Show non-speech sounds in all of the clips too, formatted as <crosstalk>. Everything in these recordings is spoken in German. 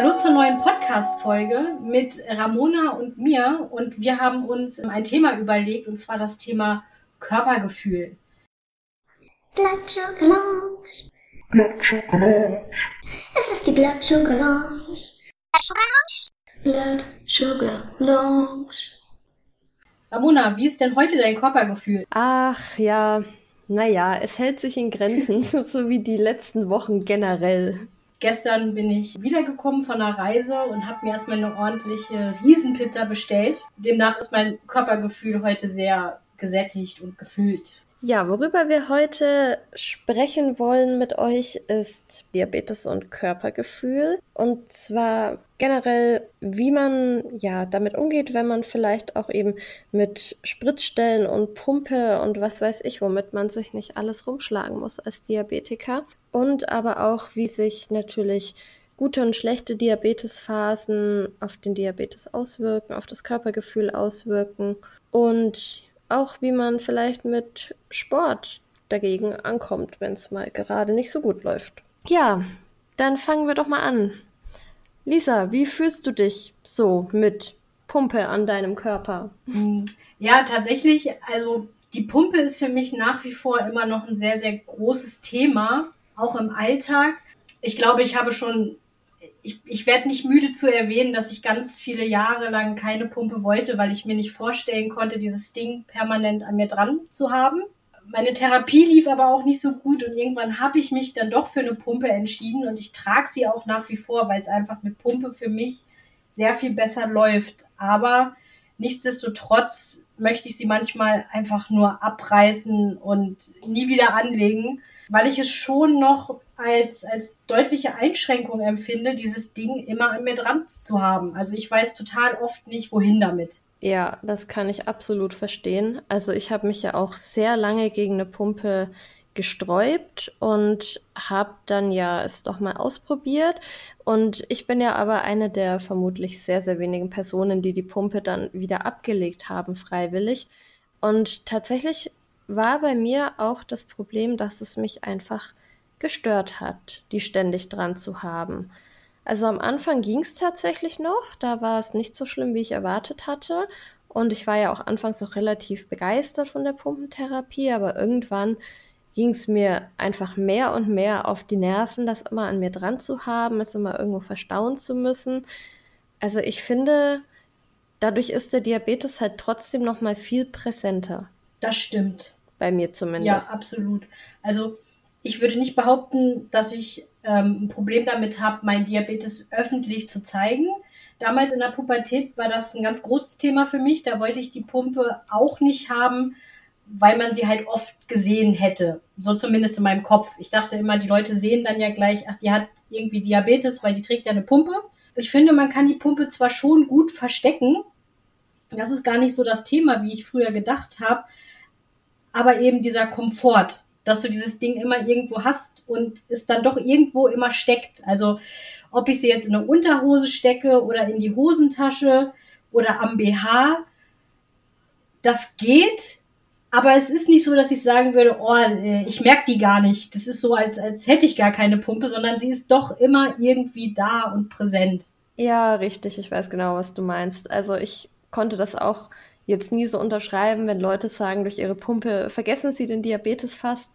Hallo zur neuen Podcast-Folge mit Ramona und mir. Und wir haben uns ein Thema überlegt, und zwar das Thema Körpergefühl. Blood Sugar. Blood Sugar Lounge. Es ist die Blood Sugar Lounge. Blood Sugar Lounge. Blood Sugar Lounge. Ramona, wie ist denn heute dein Körpergefühl? Ach ja, naja, es hält sich in Grenzen, <laughs> so wie die letzten Wochen generell. Gestern bin ich wiedergekommen von einer Reise und habe mir erstmal eine ordentliche Riesenpizza bestellt. Demnach ist mein Körpergefühl heute sehr gesättigt und gefüllt. Ja, worüber wir heute sprechen wollen mit euch ist Diabetes und Körpergefühl. Und zwar generell, wie man ja damit umgeht, wenn man vielleicht auch eben mit Spritzstellen und Pumpe und was weiß ich, womit man sich nicht alles rumschlagen muss als Diabetiker. Und aber auch, wie sich natürlich gute und schlechte Diabetesphasen auf den Diabetes auswirken, auf das Körpergefühl auswirken und auch wie man vielleicht mit Sport dagegen ankommt, wenn es mal gerade nicht so gut läuft. Ja, dann fangen wir doch mal an. Lisa, wie fühlst du dich so mit Pumpe an deinem Körper? Hm, ja, tatsächlich, also die Pumpe ist für mich nach wie vor immer noch ein sehr, sehr großes Thema, auch im Alltag. Ich glaube, ich habe schon ich, ich werde nicht müde zu erwähnen, dass ich ganz viele Jahre lang keine Pumpe wollte, weil ich mir nicht vorstellen konnte, dieses Ding permanent an mir dran zu haben. Meine Therapie lief aber auch nicht so gut und irgendwann habe ich mich dann doch für eine Pumpe entschieden und ich trage sie auch nach wie vor, weil es einfach mit Pumpe für mich sehr viel besser läuft. Aber nichtsdestotrotz möchte ich sie manchmal einfach nur abreißen und nie wieder anlegen, weil ich es schon noch als, als deutliche Einschränkung empfinde, dieses Ding immer an mir dran zu haben. Also ich weiß total oft nicht, wohin damit. Ja, das kann ich absolut verstehen. Also ich habe mich ja auch sehr lange gegen eine Pumpe gesträubt und habe dann ja es doch mal ausprobiert. Und ich bin ja aber eine der vermutlich sehr, sehr wenigen Personen, die die Pumpe dann wieder abgelegt haben, freiwillig. Und tatsächlich war bei mir auch das Problem, dass es mich einfach gestört hat, die ständig dran zu haben. Also am Anfang ging es tatsächlich noch, da war es nicht so schlimm, wie ich erwartet hatte. Und ich war ja auch anfangs noch relativ begeistert von der Pumpentherapie, aber irgendwann ging es mir einfach mehr und mehr auf die Nerven, das immer an mir dran zu haben, es immer irgendwo verstauen zu müssen. Also ich finde, dadurch ist der Diabetes halt trotzdem noch mal viel präsenter. Das stimmt. Bei mir zumindest. Ja, absolut. Also ich würde nicht behaupten, dass ich ähm, ein Problem damit habe, meinen Diabetes öffentlich zu zeigen. Damals in der Pubertät war das ein ganz großes Thema für mich. Da wollte ich die Pumpe auch nicht haben, weil man sie halt oft gesehen hätte. So zumindest in meinem Kopf. Ich dachte immer, die Leute sehen dann ja gleich, ach, die hat irgendwie Diabetes, weil die trägt ja eine Pumpe. Ich finde, man kann die Pumpe zwar schon gut verstecken. Das ist gar nicht so das Thema, wie ich früher gedacht habe. Aber eben dieser Komfort, dass du dieses Ding immer irgendwo hast und es dann doch irgendwo immer steckt. Also ob ich sie jetzt in eine Unterhose stecke oder in die Hosentasche oder am BH, das geht, aber es ist nicht so, dass ich sagen würde, oh, äh, ich merke die gar nicht. Das ist so, als, als hätte ich gar keine Pumpe, sondern sie ist doch immer irgendwie da und präsent. Ja, richtig, ich weiß genau, was du meinst. Also ich konnte das auch jetzt nie so unterschreiben, wenn Leute sagen, durch ihre Pumpe vergessen sie den Diabetes fast.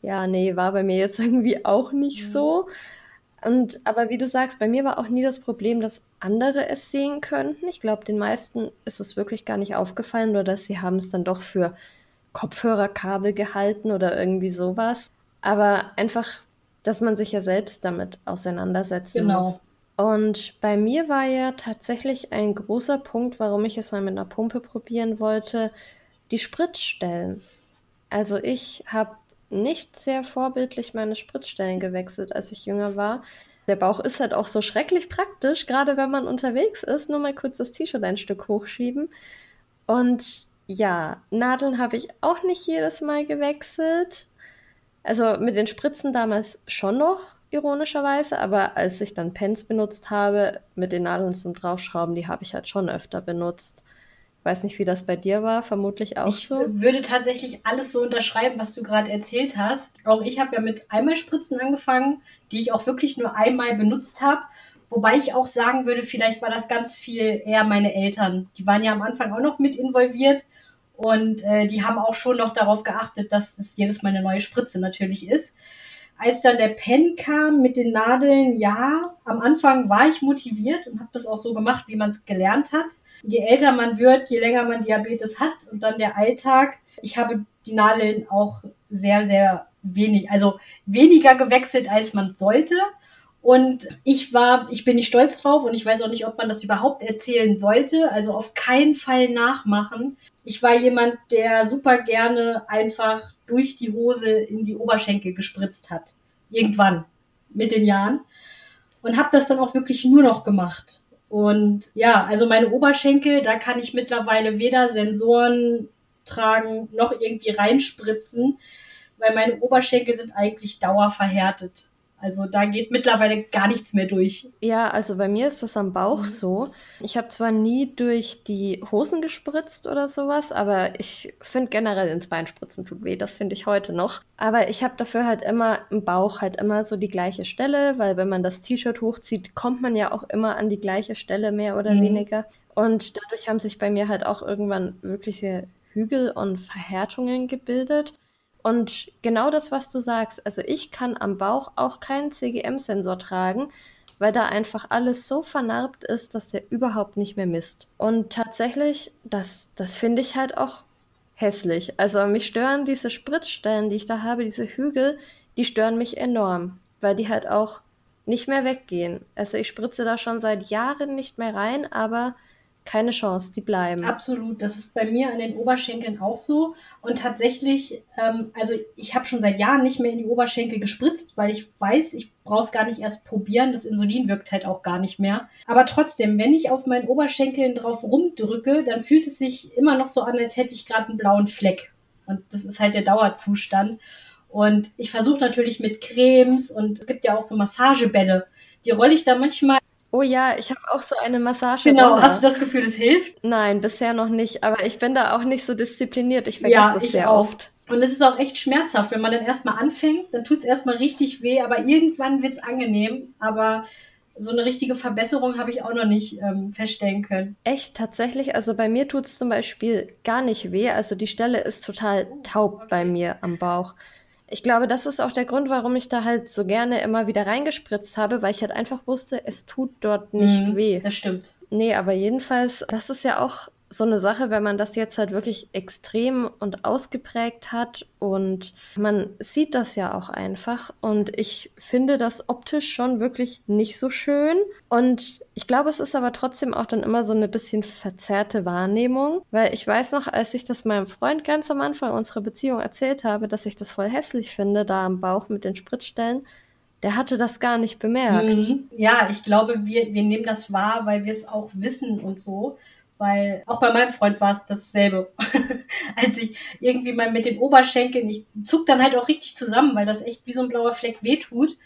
Ja, nee, war bei mir jetzt <laughs> irgendwie auch nicht mhm. so. Und aber wie du sagst, bei mir war auch nie das Problem, dass andere es sehen könnten. Ich glaube, den meisten ist es wirklich gar nicht aufgefallen, nur dass sie haben es dann doch für Kopfhörerkabel gehalten oder irgendwie sowas. Aber einfach, dass man sich ja selbst damit auseinandersetzen genau. muss. Und bei mir war ja tatsächlich ein großer Punkt, warum ich es mal mit einer Pumpe probieren wollte, die Spritzstellen. Also ich habe nicht sehr vorbildlich meine Spritzstellen gewechselt, als ich jünger war. Der Bauch ist halt auch so schrecklich praktisch, gerade wenn man unterwegs ist. Nur mal kurz das T-Shirt ein Stück hochschieben. Und ja, Nadeln habe ich auch nicht jedes Mal gewechselt. Also mit den Spritzen damals schon noch, ironischerweise, aber als ich dann Pens benutzt habe, mit den Nadeln zum Draufschrauben, die habe ich halt schon öfter benutzt. Ich weiß nicht, wie das bei dir war, vermutlich auch ich so. Ich würde tatsächlich alles so unterschreiben, was du gerade erzählt hast. Auch ich habe ja mit Einmalspritzen angefangen, die ich auch wirklich nur einmal benutzt habe. Wobei ich auch sagen würde, vielleicht war das ganz viel eher meine Eltern. Die waren ja am Anfang auch noch mit involviert und äh, die haben auch schon noch darauf geachtet, dass es jedes Mal eine neue Spritze natürlich ist. Als dann der Pen kam mit den Nadeln, ja, am Anfang war ich motiviert und habe das auch so gemacht, wie man es gelernt hat. Je älter man wird, je länger man Diabetes hat und dann der Alltag. Ich habe die Nadeln auch sehr, sehr wenig, also weniger gewechselt, als man sollte. Und ich war, ich bin nicht stolz drauf und ich weiß auch nicht, ob man das überhaupt erzählen sollte. Also auf keinen Fall nachmachen. Ich war jemand, der super gerne einfach durch die Hose in die Oberschenkel gespritzt hat. Irgendwann mit den Jahren. Und habe das dann auch wirklich nur noch gemacht. Und ja, also meine Oberschenkel, da kann ich mittlerweile weder Sensoren tragen noch irgendwie reinspritzen, weil meine Oberschenkel sind eigentlich dauerverhärtet. Also da geht mittlerweile gar nichts mehr durch. Ja, also bei mir ist das am Bauch mhm. so. Ich habe zwar nie durch die Hosen gespritzt oder sowas, aber ich finde generell ins Bein spritzen tut weh. Das finde ich heute noch. Aber ich habe dafür halt immer im Bauch halt immer so die gleiche Stelle, weil wenn man das T-Shirt hochzieht, kommt man ja auch immer an die gleiche Stelle mehr oder mhm. weniger. Und dadurch haben sich bei mir halt auch irgendwann wirkliche Hügel und Verhärtungen gebildet. Und genau das, was du sagst, also ich kann am Bauch auch keinen CGM-Sensor tragen, weil da einfach alles so vernarbt ist, dass der überhaupt nicht mehr misst. Und tatsächlich, das, das finde ich halt auch hässlich. Also mich stören diese Spritzstellen, die ich da habe, diese Hügel, die stören mich enorm, weil die halt auch nicht mehr weggehen. Also ich spritze da schon seit Jahren nicht mehr rein, aber keine Chance, die bleiben. Absolut, das ist bei mir an den Oberschenkeln auch so. Und tatsächlich, ähm, also ich habe schon seit Jahren nicht mehr in die Oberschenkel gespritzt, weil ich weiß, ich brauche es gar nicht erst probieren. Das Insulin wirkt halt auch gar nicht mehr. Aber trotzdem, wenn ich auf meinen Oberschenkeln drauf rumdrücke, dann fühlt es sich immer noch so an, als hätte ich gerade einen blauen Fleck. Und das ist halt der Dauerzustand. Und ich versuche natürlich mit Cremes und es gibt ja auch so Massagebälle. Die rolle ich da manchmal Oh ja, ich habe auch so eine Massage. Genau, hast du das Gefühl, es hilft? Nein, bisher noch nicht, aber ich bin da auch nicht so diszipliniert. Ich vergesse ja, das sehr auch. oft. Und es ist auch echt schmerzhaft, wenn man dann erstmal anfängt, dann tut es erstmal richtig weh, aber irgendwann wird es angenehm. Aber so eine richtige Verbesserung habe ich auch noch nicht ähm, feststellen können. Echt, tatsächlich? Also bei mir tut es zum Beispiel gar nicht weh. Also die Stelle ist total taub bei mir am Bauch. Ich glaube, das ist auch der Grund, warum ich da halt so gerne immer wieder reingespritzt habe, weil ich halt einfach wusste, es tut dort nicht mhm, weh. Das stimmt. Nee, aber jedenfalls, das ist ja auch so eine Sache, wenn man das jetzt halt wirklich extrem und ausgeprägt hat und man sieht das ja auch einfach und ich finde das optisch schon wirklich nicht so schön und ich glaube, es ist aber trotzdem auch dann immer so eine bisschen verzerrte Wahrnehmung, weil ich weiß noch, als ich das meinem Freund ganz am Anfang unserer Beziehung erzählt habe, dass ich das voll hässlich finde, da am Bauch mit den Spritzstellen, der hatte das gar nicht bemerkt. Mhm. Ja, ich glaube, wir, wir nehmen das wahr, weil wir es auch wissen und so weil auch bei meinem Freund war es dasselbe. <laughs> Als ich irgendwie mal mit den Oberschenkeln, ich zuck dann halt auch richtig zusammen, weil das echt wie so ein blauer Fleck wehtut.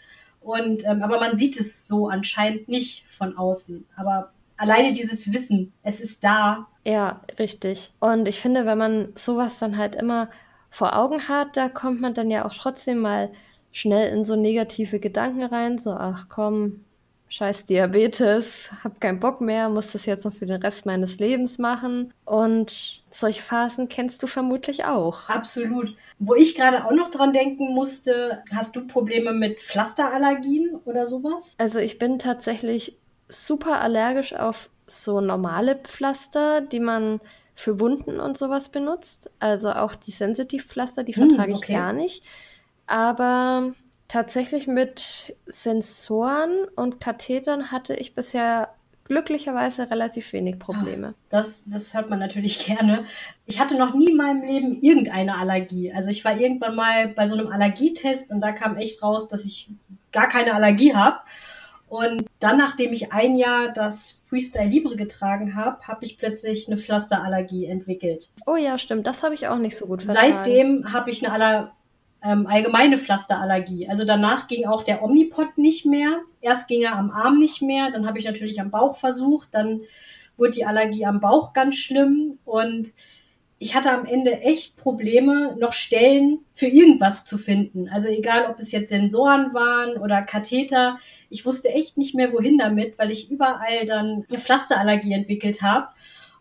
Und ähm, aber man sieht es so anscheinend nicht von außen. Aber alleine dieses Wissen, es ist da. Ja, richtig. Und ich finde, wenn man sowas dann halt immer vor Augen hat, da kommt man dann ja auch trotzdem mal schnell in so negative Gedanken rein, so ach komm, scheiß Diabetes, hab keinen Bock mehr, muss das jetzt noch für den Rest meines Lebens machen. Und solche Phasen kennst du vermutlich auch. Absolut. Wo ich gerade auch noch dran denken musste, hast du Probleme mit Pflasterallergien oder sowas? Also ich bin tatsächlich super allergisch auf so normale Pflaster, die man für Wunden und sowas benutzt. Also auch die Sensitivpflaster, die hm, vertrage hm, okay. ich gar nicht. Aber Tatsächlich mit Sensoren und Kathetern hatte ich bisher glücklicherweise relativ wenig Probleme. Das, das hört man natürlich <laughs> gerne. Ich hatte noch nie in meinem Leben irgendeine Allergie. Also ich war irgendwann mal bei so einem Allergietest und da kam echt raus, dass ich gar keine Allergie habe. Und dann, nachdem ich ein Jahr das Freestyle Libre getragen habe, habe ich plötzlich eine Pflasterallergie entwickelt. Oh ja, stimmt. Das habe ich auch nicht so gut verstanden. Seitdem habe ich eine Aller ähm, allgemeine Pflasterallergie. Also danach ging auch der Omnipod nicht mehr. Erst ging er am Arm nicht mehr, dann habe ich natürlich am Bauch versucht, dann wurde die Allergie am Bauch ganz schlimm und ich hatte am Ende echt Probleme, noch Stellen für irgendwas zu finden. Also egal, ob es jetzt Sensoren waren oder Katheter. Ich wusste echt nicht mehr, wohin damit, weil ich überall dann eine Pflasterallergie entwickelt habe.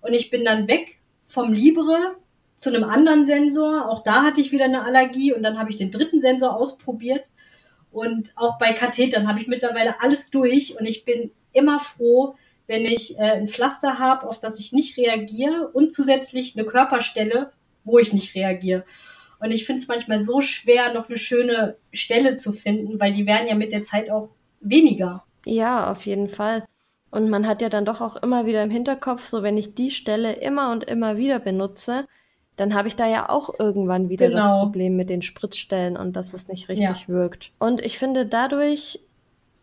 Und ich bin dann weg vom Libre zu einem anderen Sensor. Auch da hatte ich wieder eine Allergie und dann habe ich den dritten Sensor ausprobiert. Und auch bei Kathetern habe ich mittlerweile alles durch und ich bin immer froh, wenn ich äh, ein Pflaster habe, auf das ich nicht reagiere und zusätzlich eine Körperstelle, wo ich nicht reagiere. Und ich finde es manchmal so schwer, noch eine schöne Stelle zu finden, weil die werden ja mit der Zeit auch weniger. Ja, auf jeden Fall. Und man hat ja dann doch auch immer wieder im Hinterkopf, so wenn ich die Stelle immer und immer wieder benutze, dann habe ich da ja auch irgendwann wieder genau. das Problem mit den Spritzstellen und dass es nicht richtig ja. wirkt. Und ich finde dadurch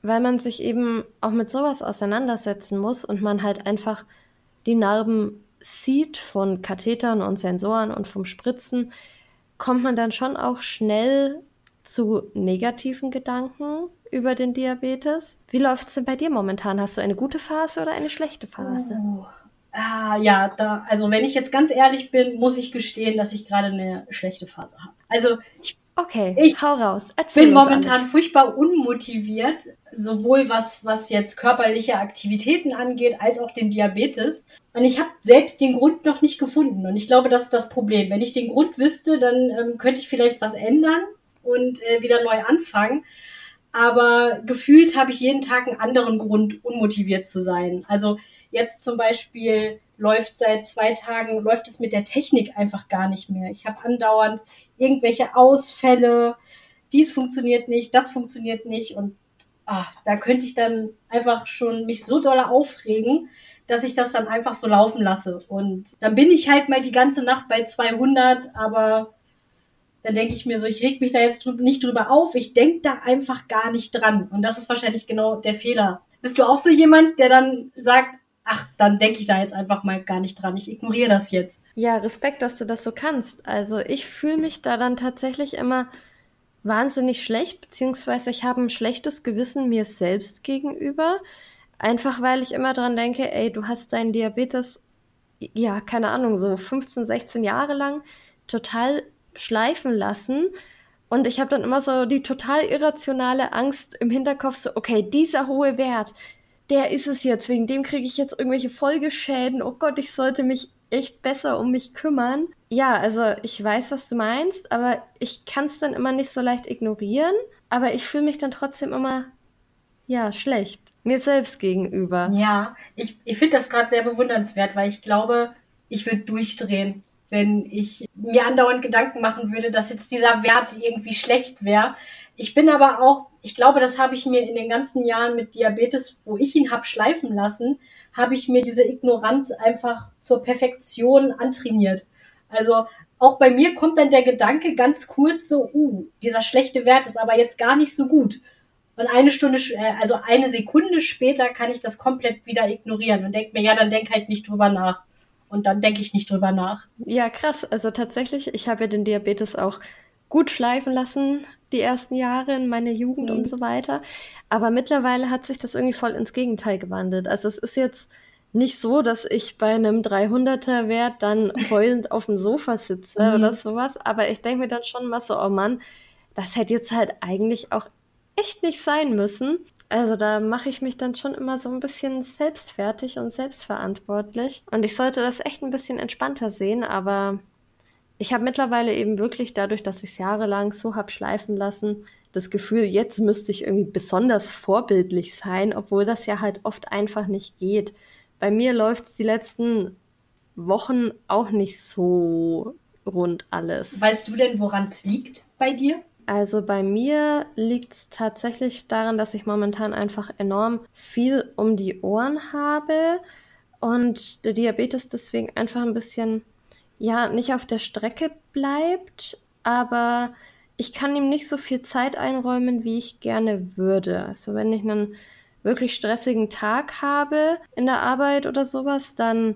weil man sich eben auch mit sowas auseinandersetzen muss und man halt einfach die Narben sieht von Kathetern und Sensoren und vom Spritzen, kommt man dann schon auch schnell zu negativen Gedanken über den Diabetes. Wie läuft es denn bei dir momentan? Hast du eine gute Phase oder eine schlechte Phase? Oh. Ah, ja, da, also wenn ich jetzt ganz ehrlich bin, muss ich gestehen, dass ich gerade eine schlechte Phase habe. Also ich Okay, ich hau raus. Erzähl bin momentan alles. furchtbar unmotiviert, sowohl was, was jetzt körperliche Aktivitäten angeht, als auch den Diabetes. Und ich habe selbst den Grund noch nicht gefunden. Und ich glaube, das ist das Problem. Wenn ich den Grund wüsste, dann ähm, könnte ich vielleicht was ändern und äh, wieder neu anfangen. Aber gefühlt habe ich jeden Tag einen anderen Grund, unmotiviert zu sein. Also jetzt zum Beispiel läuft seit zwei Tagen, läuft es mit der Technik einfach gar nicht mehr. Ich habe andauernd irgendwelche Ausfälle, dies funktioniert nicht, das funktioniert nicht und ach, da könnte ich dann einfach schon mich so doll aufregen, dass ich das dann einfach so laufen lasse. Und dann bin ich halt mal die ganze Nacht bei 200, aber dann denke ich mir so, ich reg mich da jetzt nicht drüber auf, ich denke da einfach gar nicht dran. Und das ist wahrscheinlich genau der Fehler. Bist du auch so jemand, der dann sagt, ach, dann denke ich da jetzt einfach mal gar nicht dran. Ich ignoriere das jetzt. Ja, Respekt, dass du das so kannst. Also ich fühle mich da dann tatsächlich immer wahnsinnig schlecht, beziehungsweise ich habe ein schlechtes Gewissen mir selbst gegenüber. Einfach weil ich immer dran denke, ey, du hast deinen Diabetes, ja, keine Ahnung, so 15, 16 Jahre lang total schleifen lassen. Und ich habe dann immer so die total irrationale Angst im Hinterkopf, so, okay, dieser hohe Wert, der ist es jetzt, wegen dem kriege ich jetzt irgendwelche Folgeschäden. Oh Gott, ich sollte mich echt besser um mich kümmern. Ja, also ich weiß, was du meinst, aber ich kann es dann immer nicht so leicht ignorieren. Aber ich fühle mich dann trotzdem immer, ja, schlecht. Mir selbst gegenüber. Ja, ich, ich finde das gerade sehr bewundernswert, weil ich glaube, ich würde durchdrehen, wenn ich mir andauernd Gedanken machen würde, dass jetzt dieser Wert irgendwie schlecht wäre. Ich bin aber auch, ich glaube, das habe ich mir in den ganzen Jahren mit Diabetes, wo ich ihn habe schleifen lassen, habe ich mir diese Ignoranz einfach zur Perfektion antrainiert. Also auch bei mir kommt dann der Gedanke ganz kurz so, uh, dieser schlechte Wert ist aber jetzt gar nicht so gut. Und eine Stunde, äh, also eine Sekunde später kann ich das komplett wieder ignorieren und denke mir, ja, dann denk halt nicht drüber nach. Und dann denke ich nicht drüber nach. Ja, krass. Also tatsächlich, ich habe ja den Diabetes auch gut schleifen lassen, die ersten Jahre in meiner Jugend mhm. und so weiter. Aber mittlerweile hat sich das irgendwie voll ins Gegenteil gewandelt. Also es ist jetzt nicht so, dass ich bei einem 300er Wert dann heulend auf dem Sofa sitze mhm. oder sowas. Aber ich denke mir dann schon mal so, oh Mann, das hätte jetzt halt eigentlich auch echt nicht sein müssen. Also da mache ich mich dann schon immer so ein bisschen selbstfertig und selbstverantwortlich. Und ich sollte das echt ein bisschen entspannter sehen, aber ich habe mittlerweile eben wirklich dadurch, dass ich es jahrelang so habe schleifen lassen, das Gefühl, jetzt müsste ich irgendwie besonders vorbildlich sein, obwohl das ja halt oft einfach nicht geht. Bei mir läuft es die letzten Wochen auch nicht so rund alles. Weißt du denn, woran es liegt bei dir? Also bei mir liegt es tatsächlich daran, dass ich momentan einfach enorm viel um die Ohren habe und der Diabetes deswegen einfach ein bisschen ja, nicht auf der Strecke bleibt, aber ich kann ihm nicht so viel Zeit einräumen, wie ich gerne würde. Also wenn ich einen wirklich stressigen Tag habe in der Arbeit oder sowas, dann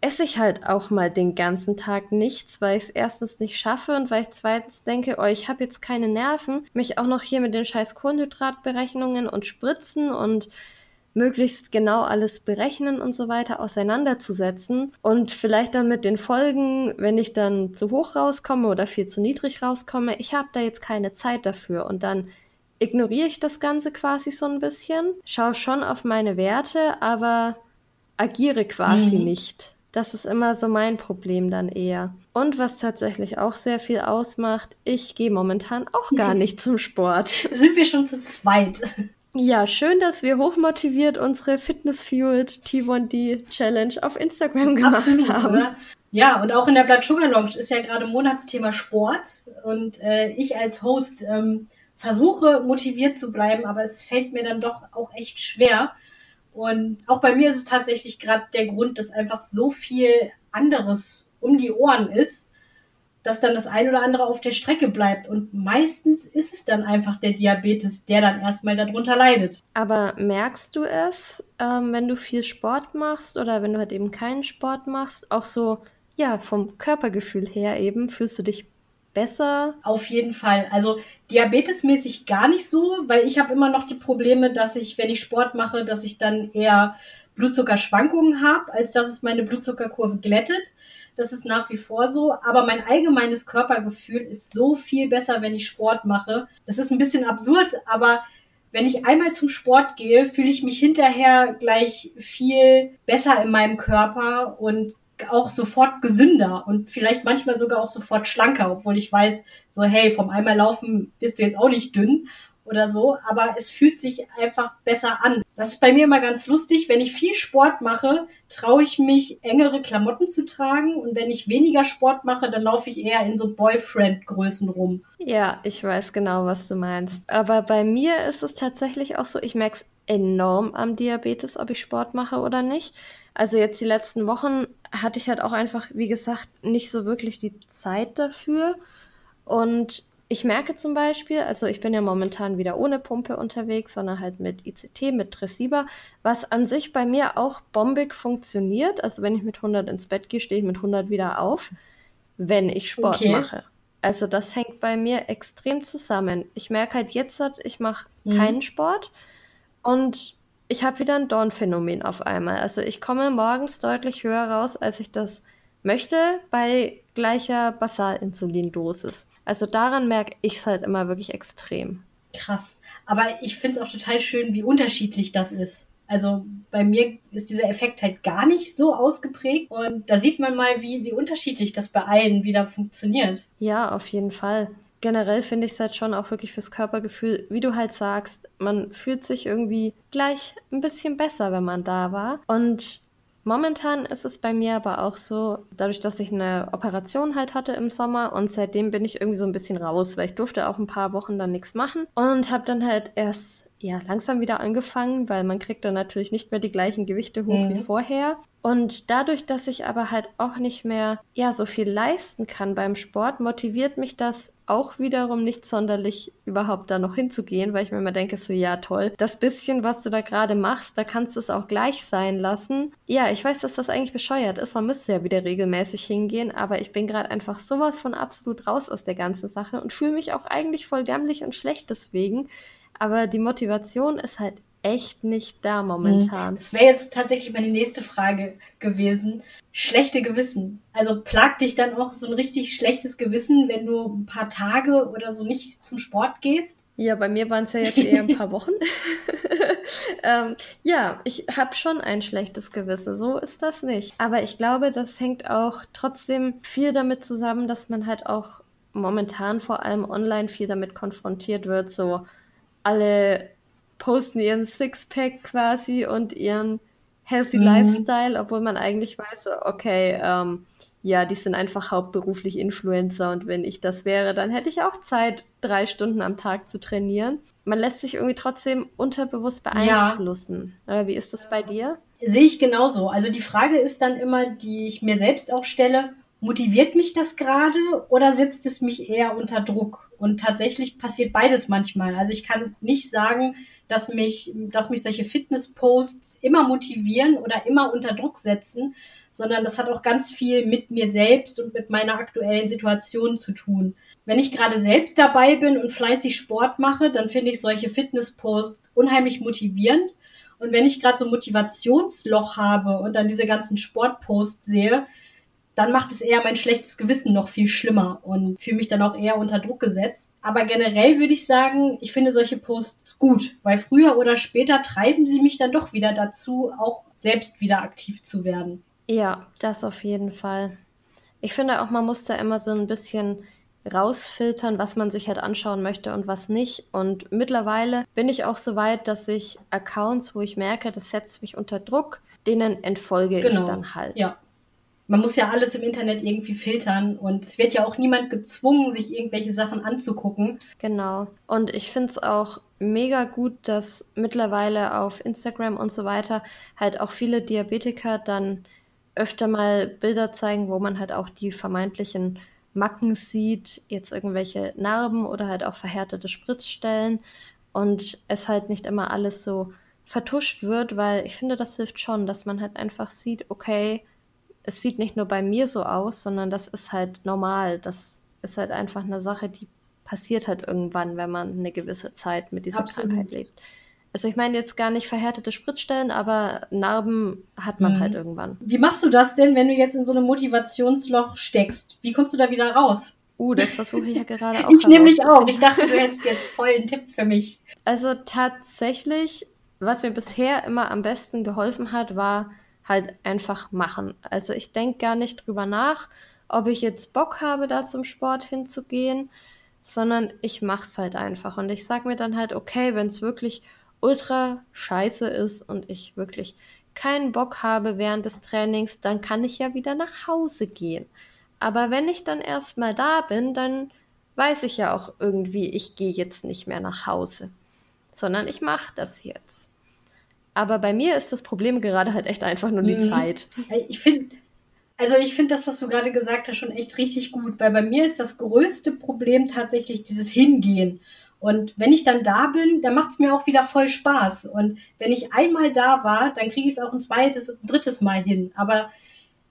esse ich halt auch mal den ganzen Tag nichts, weil ich es erstens nicht schaffe und weil ich zweitens denke, oh, ich habe jetzt keine Nerven, mich auch noch hier mit den scheiß Kohlenhydratberechnungen und Spritzen und möglichst genau alles berechnen und so weiter auseinanderzusetzen und vielleicht dann mit den Folgen, wenn ich dann zu hoch rauskomme oder viel zu niedrig rauskomme, ich habe da jetzt keine Zeit dafür und dann ignoriere ich das Ganze quasi so ein bisschen, schaue schon auf meine Werte, aber agiere quasi mhm. nicht. Das ist immer so mein Problem dann eher. Und was tatsächlich auch sehr viel ausmacht, ich gehe momentan auch gar <laughs> nicht zum Sport. Sind wir schon zu zweit? Ja, schön, dass wir hochmotiviert unsere Fitness Fueled T1D Challenge auf Instagram gemacht Absolut, haben. Oder? Ja, und auch in der Blood Sugar Lounge ist ja gerade Monatsthema Sport. Und äh, ich als Host ähm, versuche motiviert zu bleiben, aber es fällt mir dann doch auch echt schwer. Und auch bei mir ist es tatsächlich gerade der Grund, dass einfach so viel anderes um die Ohren ist, dass dann das ein oder andere auf der Strecke bleibt. Und meistens ist es dann einfach der Diabetes, der dann erstmal darunter leidet. Aber merkst du es, ähm, wenn du viel Sport machst oder wenn du halt eben keinen Sport machst, auch so, ja, vom Körpergefühl her eben, fühlst du dich besser? Auf jeden Fall. Also diabetesmäßig gar nicht so, weil ich habe immer noch die Probleme, dass ich, wenn ich Sport mache, dass ich dann eher Blutzuckerschwankungen habe, als dass es meine Blutzuckerkurve glättet. Das ist nach wie vor so. Aber mein allgemeines Körpergefühl ist so viel besser, wenn ich Sport mache. Das ist ein bisschen absurd, aber wenn ich einmal zum Sport gehe, fühle ich mich hinterher gleich viel besser in meinem Körper und auch sofort gesünder und vielleicht manchmal sogar auch sofort schlanker, obwohl ich weiß, so hey, vom einmal laufen bist du jetzt auch nicht dünn oder so, aber es fühlt sich einfach besser an. Das ist bei mir immer ganz lustig. Wenn ich viel Sport mache, traue ich mich, engere Klamotten zu tragen. Und wenn ich weniger Sport mache, dann laufe ich eher in so Boyfriend-Größen rum. Ja, ich weiß genau, was du meinst. Aber bei mir ist es tatsächlich auch so, ich merke es enorm am Diabetes, ob ich Sport mache oder nicht. Also jetzt die letzten Wochen hatte ich halt auch einfach, wie gesagt, nicht so wirklich die Zeit dafür. Und ich merke zum Beispiel, also ich bin ja momentan wieder ohne Pumpe unterwegs, sondern halt mit ICT, mit Tresiba, was an sich bei mir auch bombig funktioniert. Also wenn ich mit 100 ins Bett gehe, stehe ich mit 100 wieder auf, wenn ich Sport okay. mache. Also das hängt bei mir extrem zusammen. Ich merke halt jetzt, ich mache mhm. keinen Sport und ich habe wieder ein Dornphänomen auf einmal. Also ich komme morgens deutlich höher raus, als ich das möchte, bei gleicher Basalinsulindosis. Also daran merke ich es halt immer wirklich extrem. Krass. Aber ich finde es auch total schön, wie unterschiedlich das ist. Also bei mir ist dieser Effekt halt gar nicht so ausgeprägt und da sieht man mal, wie, wie unterschiedlich das bei allen wieder funktioniert. Ja, auf jeden Fall generell finde ich es halt schon auch wirklich fürs Körpergefühl, wie du halt sagst, man fühlt sich irgendwie gleich ein bisschen besser, wenn man da war. Und Momentan ist es bei mir aber auch so, dadurch, dass ich eine Operation halt hatte im Sommer und seitdem bin ich irgendwie so ein bisschen raus, weil ich durfte auch ein paar Wochen dann nichts machen und habe dann halt erst ja langsam wieder angefangen, weil man kriegt dann natürlich nicht mehr die gleichen Gewichte hoch mhm. wie vorher. Und dadurch, dass ich aber halt auch nicht mehr ja so viel leisten kann beim Sport, motiviert mich das auch wiederum nicht sonderlich überhaupt da noch hinzugehen, weil ich mir immer denke so ja toll, das bisschen, was du da gerade machst, da kannst du es auch gleich sein lassen. Ja, ich weiß, dass das eigentlich bescheuert ist. Man müsste ja wieder regelmäßig hingehen, aber ich bin gerade einfach sowas von absolut raus aus der ganzen Sache und fühle mich auch eigentlich voll gammelig und schlecht deswegen. Aber die Motivation ist halt echt nicht da momentan. Das wäre jetzt tatsächlich meine nächste Frage gewesen. Schlechte Gewissen. Also plagt dich dann auch so ein richtig schlechtes Gewissen, wenn du ein paar Tage oder so nicht zum Sport gehst? Ja, bei mir waren es ja jetzt eher ein paar Wochen. <laughs> <laughs> ähm, ja, ich habe schon ein schlechtes Gewissen. So ist das nicht. Aber ich glaube, das hängt auch trotzdem viel damit zusammen, dass man halt auch momentan vor allem online viel damit konfrontiert wird, so alle posten ihren Sixpack quasi und ihren Healthy mhm. Lifestyle, obwohl man eigentlich weiß, okay, ähm, ja, die sind einfach hauptberuflich Influencer und wenn ich das wäre, dann hätte ich auch Zeit, drei Stunden am Tag zu trainieren. Man lässt sich irgendwie trotzdem unterbewusst beeinflussen. Ja. Oder wie ist das bei dir? Sehe ich genauso. Also die Frage ist dann immer, die ich mir selbst auch stelle, motiviert mich das gerade oder setzt es mich eher unter Druck? Und tatsächlich passiert beides manchmal. Also ich kann nicht sagen, dass mich, dass mich solche Fitness-Posts immer motivieren oder immer unter Druck setzen, sondern das hat auch ganz viel mit mir selbst und mit meiner aktuellen Situation zu tun. Wenn ich gerade selbst dabei bin und fleißig Sport mache, dann finde ich solche Fitness-Posts unheimlich motivierend. Und wenn ich gerade so ein Motivationsloch habe und dann diese ganzen Sportposts sehe, dann macht es eher mein schlechtes Gewissen noch viel schlimmer und fühle mich dann auch eher unter Druck gesetzt. Aber generell würde ich sagen, ich finde solche Posts gut, weil früher oder später treiben sie mich dann doch wieder dazu, auch selbst wieder aktiv zu werden. Ja, das auf jeden Fall. Ich finde auch, man muss da immer so ein bisschen rausfiltern, was man sich halt anschauen möchte und was nicht. Und mittlerweile bin ich auch so weit, dass ich Accounts, wo ich merke, das setzt mich unter Druck, denen entfolge genau. ich dann halt. Ja. Man muss ja alles im Internet irgendwie filtern und es wird ja auch niemand gezwungen, sich irgendwelche Sachen anzugucken. Genau. Und ich finde es auch mega gut, dass mittlerweile auf Instagram und so weiter halt auch viele Diabetiker dann öfter mal Bilder zeigen, wo man halt auch die vermeintlichen Macken sieht, jetzt irgendwelche Narben oder halt auch verhärtete Spritzstellen und es halt nicht immer alles so vertuscht wird, weil ich finde, das hilft schon, dass man halt einfach sieht, okay, es sieht nicht nur bei mir so aus, sondern das ist halt normal. Das ist halt einfach eine Sache, die passiert halt irgendwann, wenn man eine gewisse Zeit mit dieser Absolut. Krankheit lebt. Also ich meine jetzt gar nicht verhärtete Spritzstellen, aber Narben hat man mhm. halt irgendwann. Wie machst du das denn, wenn du jetzt in so einem Motivationsloch steckst? Wie kommst du da wieder raus? Uh, das versuche ich ja gerade <laughs> auch. ich nämlich auch. Ich dachte, du hättest jetzt voll einen Tipp für mich. Also tatsächlich, was mir bisher immer am besten geholfen hat, war halt einfach machen. Also ich denke gar nicht drüber nach, ob ich jetzt Bock habe, da zum Sport hinzugehen, sondern ich mache es halt einfach. Und ich sage mir dann halt, okay, wenn es wirklich ultra scheiße ist und ich wirklich keinen Bock habe während des Trainings, dann kann ich ja wieder nach Hause gehen. Aber wenn ich dann erstmal da bin, dann weiß ich ja auch irgendwie, ich gehe jetzt nicht mehr nach Hause, sondern ich mache das jetzt. Aber bei mir ist das Problem gerade halt echt einfach nur die mhm. Zeit. Ich finde, also ich finde das, was du gerade gesagt hast, schon echt richtig gut, weil bei mir ist das größte Problem tatsächlich dieses Hingehen. Und wenn ich dann da bin, dann macht es mir auch wieder voll Spaß. Und wenn ich einmal da war, dann kriege ich es auch ein zweites und ein drittes Mal hin. Aber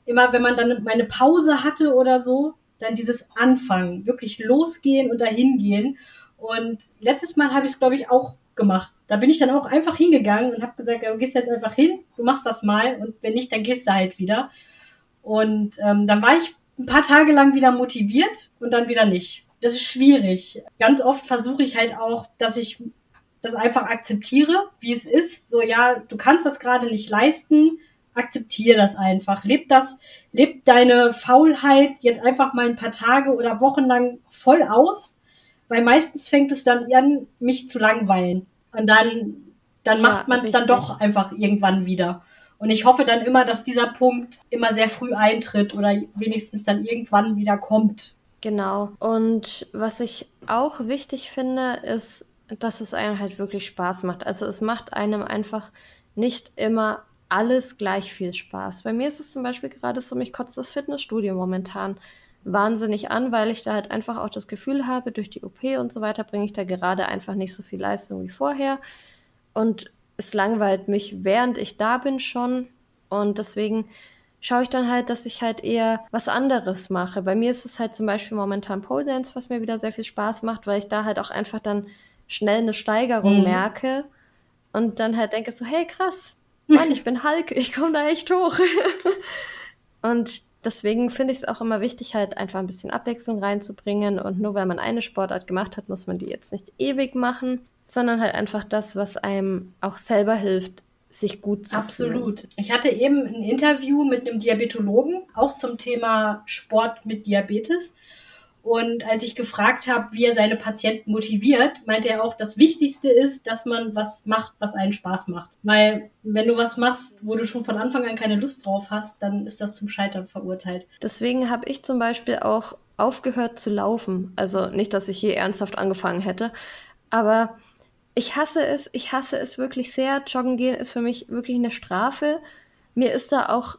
immer, wenn man dann meine Pause hatte oder so, dann dieses Anfangen, wirklich losgehen und dahin gehen. Und letztes Mal habe ich es, glaube ich, auch gemacht. Da bin ich dann auch einfach hingegangen und habe gesagt, du gehst jetzt einfach hin, du machst das mal und wenn nicht, dann gehst du halt wieder. Und ähm, dann war ich ein paar Tage lang wieder motiviert und dann wieder nicht das ist schwierig. Ganz oft versuche ich halt auch, dass ich das einfach akzeptiere, wie es ist. So, ja, du kannst das gerade nicht leisten, akzeptiere das einfach. Leb das, leb deine Faulheit jetzt einfach mal ein paar Tage oder Wochen lang voll aus, weil meistens fängt es dann an, mich zu langweilen. Und dann, dann ja, macht man es dann doch einfach irgendwann wieder. Und ich hoffe dann immer, dass dieser Punkt immer sehr früh eintritt oder wenigstens dann irgendwann wieder kommt. Genau. Und was ich auch wichtig finde, ist, dass es einem halt wirklich Spaß macht. Also es macht einem einfach nicht immer alles gleich viel Spaß. Bei mir ist es zum Beispiel gerade so, mich kotzt das Fitnessstudio momentan wahnsinnig an, weil ich da halt einfach auch das Gefühl habe, durch die OP und so weiter bringe ich da gerade einfach nicht so viel Leistung wie vorher. Und es langweilt mich, während ich da bin schon. Und deswegen schaue ich dann halt, dass ich halt eher was anderes mache. Bei mir ist es halt zum Beispiel momentan Pole Dance, was mir wieder sehr viel Spaß macht, weil ich da halt auch einfach dann schnell eine Steigerung mhm. merke und dann halt denke so, hey krass, <laughs> Mann, ich bin Hulk, ich komme da echt hoch. <laughs> und deswegen finde ich es auch immer wichtig, halt einfach ein bisschen Abwechslung reinzubringen. Und nur weil man eine Sportart gemacht hat, muss man die jetzt nicht ewig machen, sondern halt einfach das, was einem auch selber hilft, sich gut zu Absolut. Fühlen. Ich hatte eben ein Interview mit einem Diabetologen, auch zum Thema Sport mit Diabetes. Und als ich gefragt habe, wie er seine Patienten motiviert, meinte er auch, das Wichtigste ist, dass man was macht, was einen Spaß macht. Weil wenn du was machst, wo du schon von Anfang an keine Lust drauf hast, dann ist das zum Scheitern verurteilt. Deswegen habe ich zum Beispiel auch aufgehört zu laufen. Also nicht, dass ich je ernsthaft angefangen hätte, aber ich hasse es, ich hasse es wirklich sehr. Joggen gehen ist für mich wirklich eine Strafe. Mir ist da auch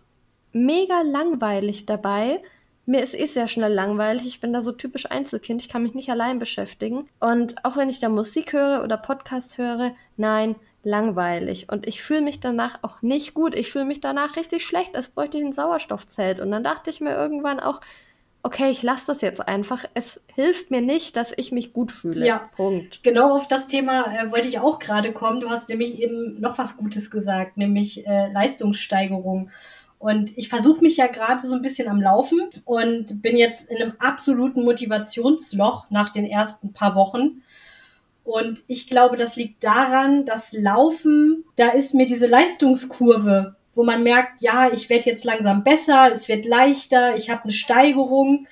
mega langweilig dabei. Mir ist eh sehr schnell langweilig. Ich bin da so typisch Einzelkind. Ich kann mich nicht allein beschäftigen. Und auch wenn ich da Musik höre oder Podcast höre, nein, langweilig. Und ich fühle mich danach auch nicht gut. Ich fühle mich danach richtig schlecht, als bräuchte ich ein Sauerstoffzelt. Und dann dachte ich mir irgendwann auch, okay, ich lasse das jetzt einfach. Es hilft mir nicht, dass ich mich gut fühle. Ja, Punkt. Genau auf das Thema äh, wollte ich auch gerade kommen. Du hast nämlich eben noch was Gutes gesagt, nämlich äh, Leistungssteigerung. Und ich versuche mich ja gerade so ein bisschen am Laufen und bin jetzt in einem absoluten Motivationsloch nach den ersten paar Wochen. Und ich glaube, das liegt daran, dass Laufen, da ist mir diese Leistungskurve, wo man merkt, ja, ich werde jetzt langsam besser, es wird leichter, ich habe eine Steigerung,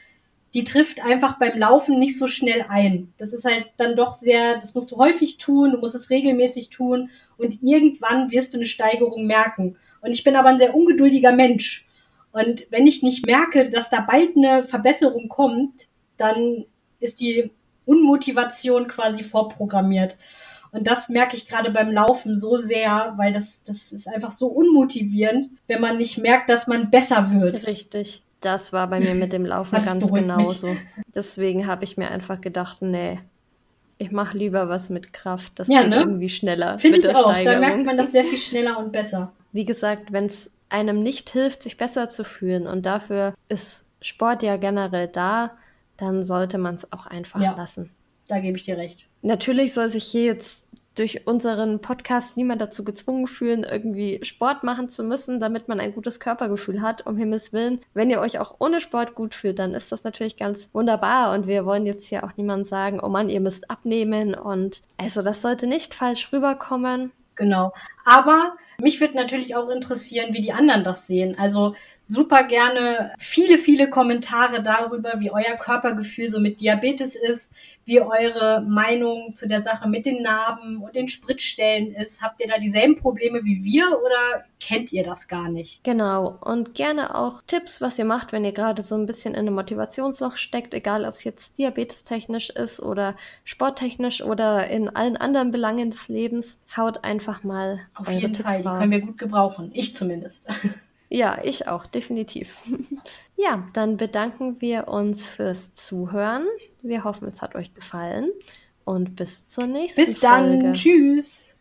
die trifft einfach beim Laufen nicht so schnell ein. Das ist halt dann doch sehr, das musst du häufig tun, du musst es regelmäßig tun und irgendwann wirst du eine Steigerung merken. Und ich bin aber ein sehr ungeduldiger Mensch. Und wenn ich nicht merke, dass da bald eine Verbesserung kommt, dann ist die Unmotivation quasi vorprogrammiert. Und das merke ich gerade beim Laufen so sehr, weil das, das ist einfach so unmotivierend, wenn man nicht merkt, dass man besser wird. Richtig. Das war bei mir mit dem Laufen <laughs> ganz genauso. Mich. Deswegen habe ich mir einfach gedacht, nee, ich mache lieber was mit Kraft. Das ja, geht ne? irgendwie schneller Finde mit ich der auch. Steigerung. Da merkt man das sehr viel schneller und besser. Wie gesagt, wenn es einem nicht hilft, sich besser zu fühlen und dafür ist Sport ja generell da, dann sollte man es auch einfach ja, lassen. Da gebe ich dir recht. Natürlich soll sich hier jetzt durch unseren Podcast niemand dazu gezwungen fühlen, irgendwie Sport machen zu müssen, damit man ein gutes Körpergefühl hat, um Himmels Willen. Wenn ihr euch auch ohne Sport gut fühlt, dann ist das natürlich ganz wunderbar und wir wollen jetzt hier auch niemand sagen, oh Mann, ihr müsst abnehmen und also das sollte nicht falsch rüberkommen. Genau. Aber mich würde natürlich auch interessieren, wie die anderen das sehen. Also super gerne viele, viele Kommentare darüber, wie euer Körpergefühl so mit Diabetes ist, wie eure Meinung zu der Sache mit den Narben und den Spritstellen ist. Habt ihr da dieselben Probleme wie wir oder kennt ihr das gar nicht? Genau. Und gerne auch Tipps, was ihr macht, wenn ihr gerade so ein bisschen in einem Motivationsloch steckt, egal ob es jetzt diabetestechnisch ist oder sporttechnisch oder in allen anderen Belangen des Lebens. Haut einfach mal Auf jeden Tipps Fall, die raus. können wir gut gebrauchen. Ich zumindest. <laughs> Ja, ich auch, definitiv. <laughs> ja, dann bedanken wir uns fürs Zuhören. Wir hoffen, es hat euch gefallen und bis zur nächsten Folge. Bis dann. Folge. Tschüss.